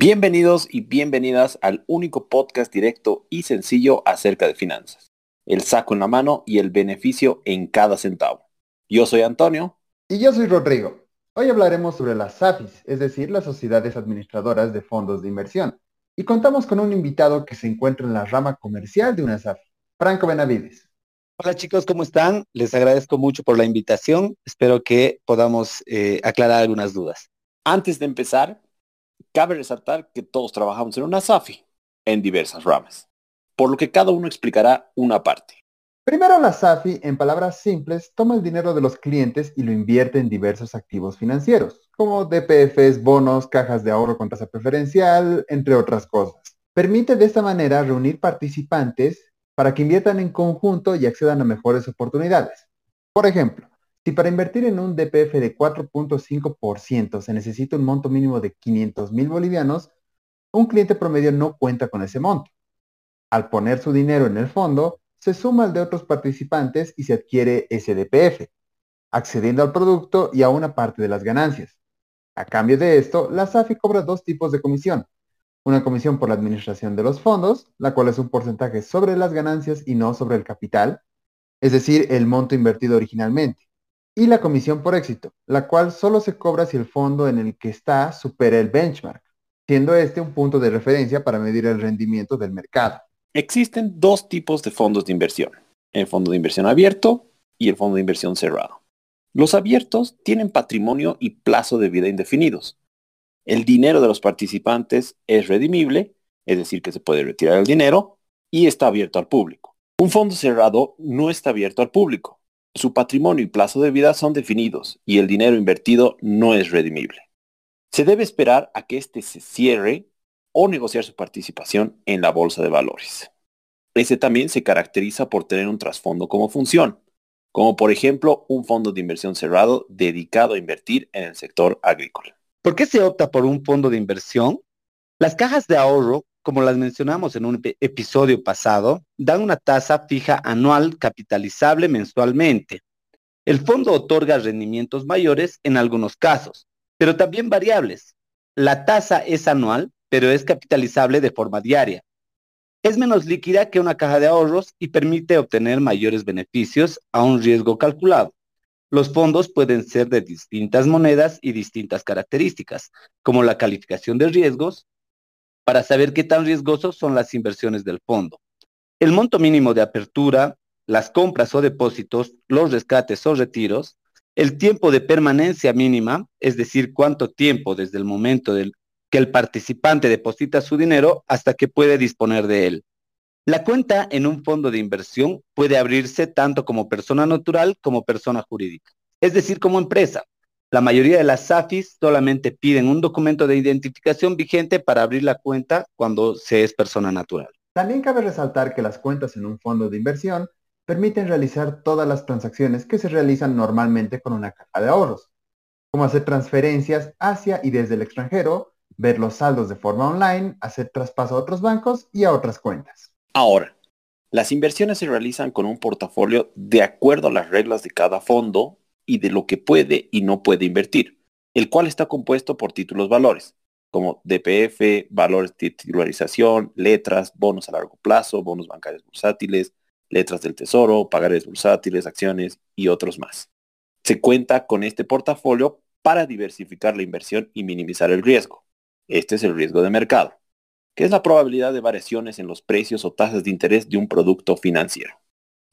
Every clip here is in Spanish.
Bienvenidos y bienvenidas al único podcast directo y sencillo acerca de finanzas. El saco en la mano y el beneficio en cada centavo. Yo soy Antonio. Y yo soy Rodrigo. Hoy hablaremos sobre las SAFIs, es decir, las sociedades administradoras de fondos de inversión. Y contamos con un invitado que se encuentra en la rama comercial de una SAFI, Franco Benavides. Hola chicos, ¿cómo están? Les agradezco mucho por la invitación. Espero que podamos eh, aclarar algunas dudas. Antes de empezar, cabe resaltar que todos trabajamos en una SAFI, en diversas ramas, por lo que cada uno explicará una parte. Primero, la SAFI, en palabras simples, toma el dinero de los clientes y lo invierte en diversos activos financieros, como DPFs, bonos, cajas de ahorro con tasa preferencial, entre otras cosas. Permite de esta manera reunir participantes para que inviertan en conjunto y accedan a mejores oportunidades. Por ejemplo, si para invertir en un DPF de 4.5% se necesita un monto mínimo de 500 mil bolivianos, un cliente promedio no cuenta con ese monto. Al poner su dinero en el fondo, se suma al de otros participantes y se adquiere ese DPF, accediendo al producto y a una parte de las ganancias. A cambio de esto, la SAFI cobra dos tipos de comisión. Una comisión por la administración de los fondos, la cual es un porcentaje sobre las ganancias y no sobre el capital, es decir, el monto invertido originalmente y la comisión por éxito, la cual solo se cobra si el fondo en el que está supera el benchmark, siendo este un punto de referencia para medir el rendimiento del mercado. Existen dos tipos de fondos de inversión, el fondo de inversión abierto y el fondo de inversión cerrado. Los abiertos tienen patrimonio y plazo de vida indefinidos. El dinero de los participantes es redimible, es decir, que se puede retirar el dinero, y está abierto al público. Un fondo cerrado no está abierto al público su patrimonio y plazo de vida son definidos y el dinero invertido no es redimible. Se debe esperar a que éste se cierre o negociar su participación en la bolsa de valores. Ese también se caracteriza por tener un trasfondo como función, como por ejemplo un fondo de inversión cerrado dedicado a invertir en el sector agrícola. ¿Por qué se opta por un fondo de inversión? Las cajas de ahorro como las mencionamos en un episodio pasado, dan una tasa fija anual capitalizable mensualmente. El fondo otorga rendimientos mayores en algunos casos, pero también variables. La tasa es anual, pero es capitalizable de forma diaria. Es menos líquida que una caja de ahorros y permite obtener mayores beneficios a un riesgo calculado. Los fondos pueden ser de distintas monedas y distintas características, como la calificación de riesgos, para saber qué tan riesgosos son las inversiones del fondo. El monto mínimo de apertura, las compras o depósitos, los rescates o retiros, el tiempo de permanencia mínima, es decir, cuánto tiempo desde el momento del que el participante deposita su dinero hasta que puede disponer de él. La cuenta en un fondo de inversión puede abrirse tanto como persona natural como persona jurídica, es decir, como empresa, la mayoría de las SAFIs solamente piden un documento de identificación vigente para abrir la cuenta cuando se es persona natural. También cabe resaltar que las cuentas en un fondo de inversión permiten realizar todas las transacciones que se realizan normalmente con una caja de ahorros, como hacer transferencias hacia y desde el extranjero, ver los saldos de forma online, hacer traspaso a otros bancos y a otras cuentas. Ahora, las inversiones se realizan con un portafolio de acuerdo a las reglas de cada fondo y de lo que puede y no puede invertir, el cual está compuesto por títulos valores, como DPF, valores de titularización, letras, bonos a largo plazo, bonos bancarios bursátiles, letras del tesoro, pagares bursátiles, acciones y otros más. Se cuenta con este portafolio para diversificar la inversión y minimizar el riesgo. Este es el riesgo de mercado, que es la probabilidad de variaciones en los precios o tasas de interés de un producto financiero,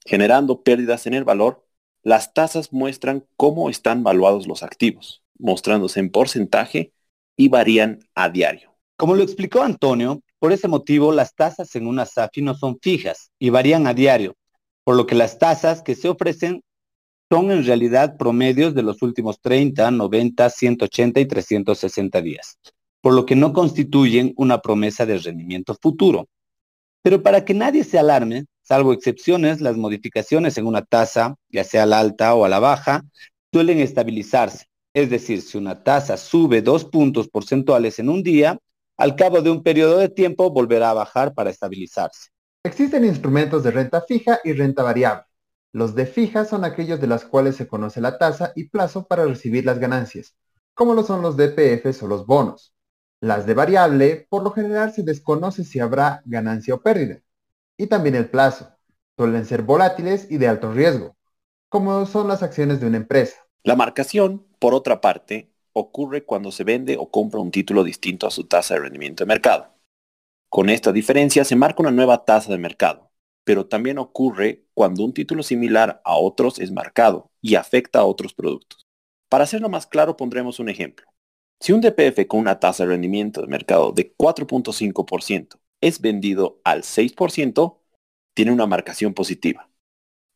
generando pérdidas en el valor las tasas muestran cómo están valuados los activos, mostrándose en porcentaje y varían a diario. Como lo explicó Antonio, por ese motivo las tasas en una SAFI no son fijas y varían a diario, por lo que las tasas que se ofrecen son en realidad promedios de los últimos 30, 90, 180 y 360 días, por lo que no constituyen una promesa de rendimiento futuro. Pero para que nadie se alarme, Salvo excepciones, las modificaciones en una tasa, ya sea a la alta o a la baja, suelen estabilizarse. Es decir, si una tasa sube dos puntos porcentuales en un día, al cabo de un periodo de tiempo volverá a bajar para estabilizarse. Existen instrumentos de renta fija y renta variable. Los de fija son aquellos de las cuales se conoce la tasa y plazo para recibir las ganancias, como lo son los DPFs o los bonos. Las de variable, por lo general se desconoce si habrá ganancia o pérdida. Y también el plazo. Suelen ser volátiles y de alto riesgo, como son las acciones de una empresa. La marcación, por otra parte, ocurre cuando se vende o compra un título distinto a su tasa de rendimiento de mercado. Con esta diferencia se marca una nueva tasa de mercado, pero también ocurre cuando un título similar a otros es marcado y afecta a otros productos. Para hacerlo más claro pondremos un ejemplo. Si un DPF con una tasa de rendimiento de mercado de 4.5% es vendido al 6%, tiene una marcación positiva.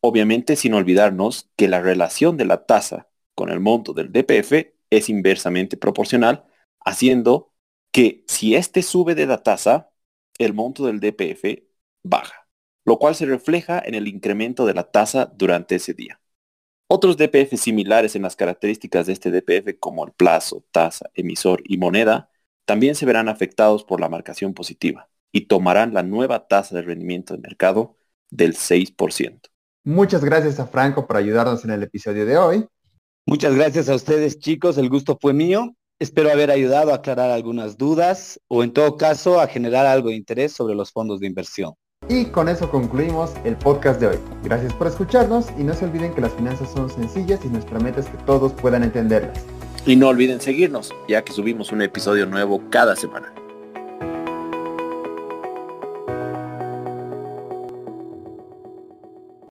Obviamente sin olvidarnos que la relación de la tasa con el monto del DPF es inversamente proporcional, haciendo que si éste sube de la tasa, el monto del DPF baja, lo cual se refleja en el incremento de la tasa durante ese día. Otros DPF similares en las características de este DPF como el plazo, tasa, emisor y moneda también se verán afectados por la marcación positiva y tomarán la nueva tasa de rendimiento de mercado del 6%. Muchas gracias a Franco por ayudarnos en el episodio de hoy. Muchas gracias a ustedes chicos, el gusto fue mío. Espero haber ayudado a aclarar algunas dudas o en todo caso a generar algo de interés sobre los fondos de inversión. Y con eso concluimos el podcast de hoy. Gracias por escucharnos y no se olviden que las finanzas son sencillas y nuestra meta es que todos puedan entenderlas. Y no olviden seguirnos, ya que subimos un episodio nuevo cada semana.